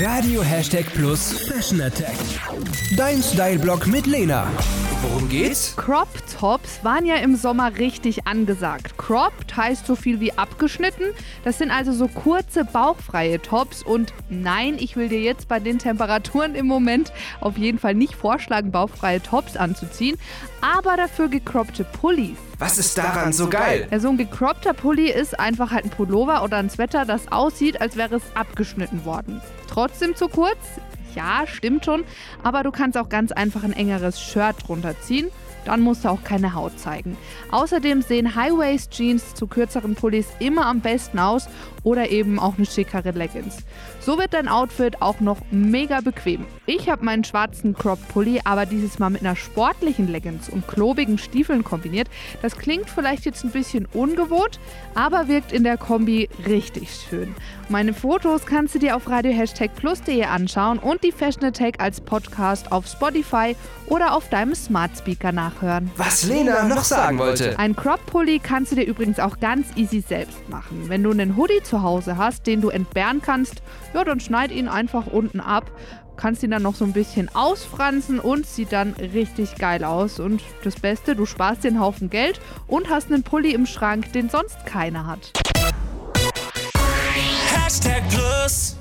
Radio Hashtag Plus Fashion Attack. Dein Style-Blog mit Lena. Worum geht's? Crop Tops waren ja im Sommer richtig angesagt. Cropped heißt so viel wie abgeschnitten. Das sind also so kurze, bauchfreie Tops. Und nein, ich will dir jetzt bei den Temperaturen im Moment auf jeden Fall nicht vorschlagen, bauchfreie Tops anzuziehen, aber dafür gecroppte Pullis. Was ist daran so geil? Ja, so ein gecroppter Pulli ist einfach halt ein Pullover oder ein Sweater, das aussieht, als wäre es abgeschnitten worden. Trotzdem zu kurz? Ja, stimmt schon, aber du kannst auch ganz einfach ein engeres Shirt drunter ziehen. Dann musst du auch keine Haut zeigen. Außerdem sehen High-Waist-Jeans zu kürzeren Pullis immer am besten aus oder eben auch eine schickere Leggings. So wird dein Outfit auch noch mega bequem. Ich habe meinen schwarzen Crop-Pulli aber dieses Mal mit einer sportlichen Leggings und klobigen Stiefeln kombiniert. Das klingt vielleicht jetzt ein bisschen ungewohnt, aber wirkt in der Kombi richtig schön. Meine Fotos kannst du dir auf radio-plus.de anschauen und die Fashion Attack als Podcast auf Spotify oder auf deinem Smart Speaker nachhören. Was Lena noch sagen wollte. Ein Crop-Pulli kannst du dir übrigens auch ganz easy selbst machen. Wenn du einen Hoodie zu Hause hast, den du entbehren kannst, ja, dann schneid ihn einfach unten ab. Kannst ihn dann noch so ein bisschen ausfransen und sieht dann richtig geil aus. Und das Beste, du sparst den Haufen Geld und hast einen Pulli im Schrank, den sonst keiner hat. Hashtag Plus.